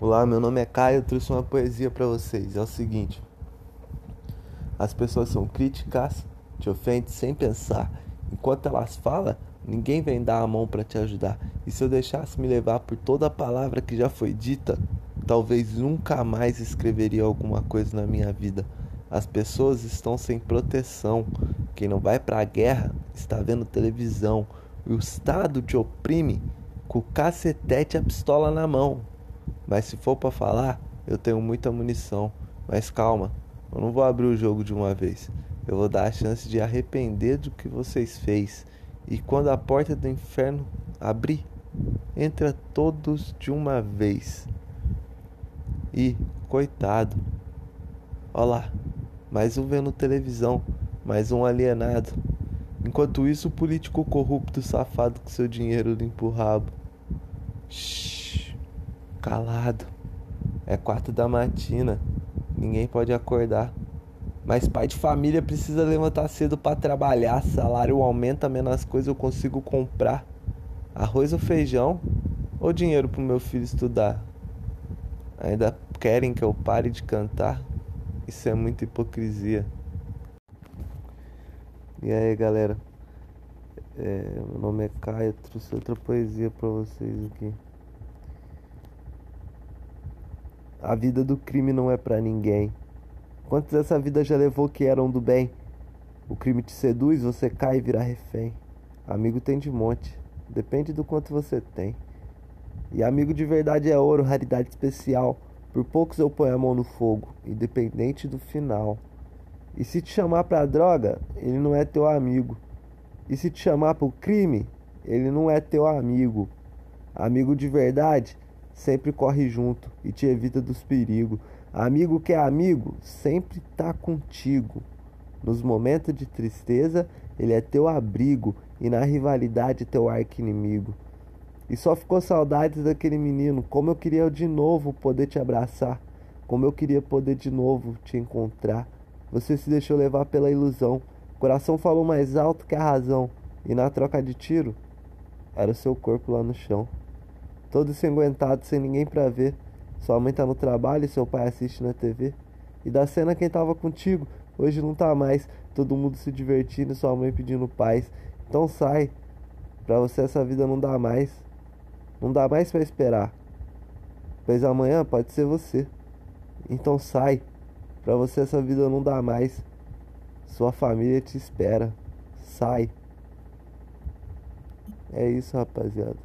Olá, meu nome é Caio, eu trouxe uma poesia para vocês. É o seguinte: As pessoas são críticas, te ofendem sem pensar. Enquanto elas falam, ninguém vem dar a mão para te ajudar. E se eu deixasse me levar por toda a palavra que já foi dita, talvez nunca mais escreveria alguma coisa na minha vida. As pessoas estão sem proteção. Quem não vai para a guerra está vendo televisão. O Estado te oprime com o cacetete e a pistola na mão. Mas se for para falar, eu tenho muita munição. Mas calma, eu não vou abrir o jogo de uma vez. Eu vou dar a chance de arrepender do que vocês fez. E quando a porta do inferno abrir, entra todos de uma vez. E, coitado, olha lá, mais um vendo televisão, mais um alienado. Enquanto isso, o político corrupto safado com seu dinheiro limpa o rabo. Shhh, calado. É quarto da matina. Ninguém pode acordar. Mas pai de família precisa levantar cedo para trabalhar. Salário aumenta, menos coisas eu consigo comprar. Arroz ou feijão? Ou dinheiro pro meu filho estudar? Ainda querem que eu pare de cantar? Isso é muita hipocrisia. E aí galera, é, meu nome é Caio, trouxe outra poesia para vocês aqui. A vida do crime não é para ninguém. Quantos essa vida já levou que eram do bem? O crime te seduz, você cai e vira refém. Amigo tem de monte, depende do quanto você tem. E amigo de verdade é ouro, raridade especial. Por poucos eu ponho a mão no fogo, independente do final. E se te chamar pra droga, ele não é teu amigo. E se te chamar pro crime, ele não é teu amigo. Amigo de verdade sempre corre junto e te evita dos perigos. Amigo que é amigo sempre tá contigo. Nos momentos de tristeza, ele é teu abrigo e na rivalidade teu arco inimigo. E só ficou saudades daquele menino, como eu queria de novo poder te abraçar, como eu queria poder de novo te encontrar. Você se deixou levar pela ilusão. O coração falou mais alto que a razão. E na troca de tiro, era o seu corpo lá no chão. Todo ensanguentado, sem ninguém pra ver. Sua mãe tá no trabalho e seu pai assiste na TV. E da cena quem tava contigo, hoje não tá mais. Todo mundo se divertindo e sua mãe pedindo paz. Então sai. Pra você essa vida não dá mais. Não dá mais para esperar. Pois amanhã pode ser você. Então sai. Pra você essa vida não dá mais. Sua família te espera. Sai. É isso, rapaziada.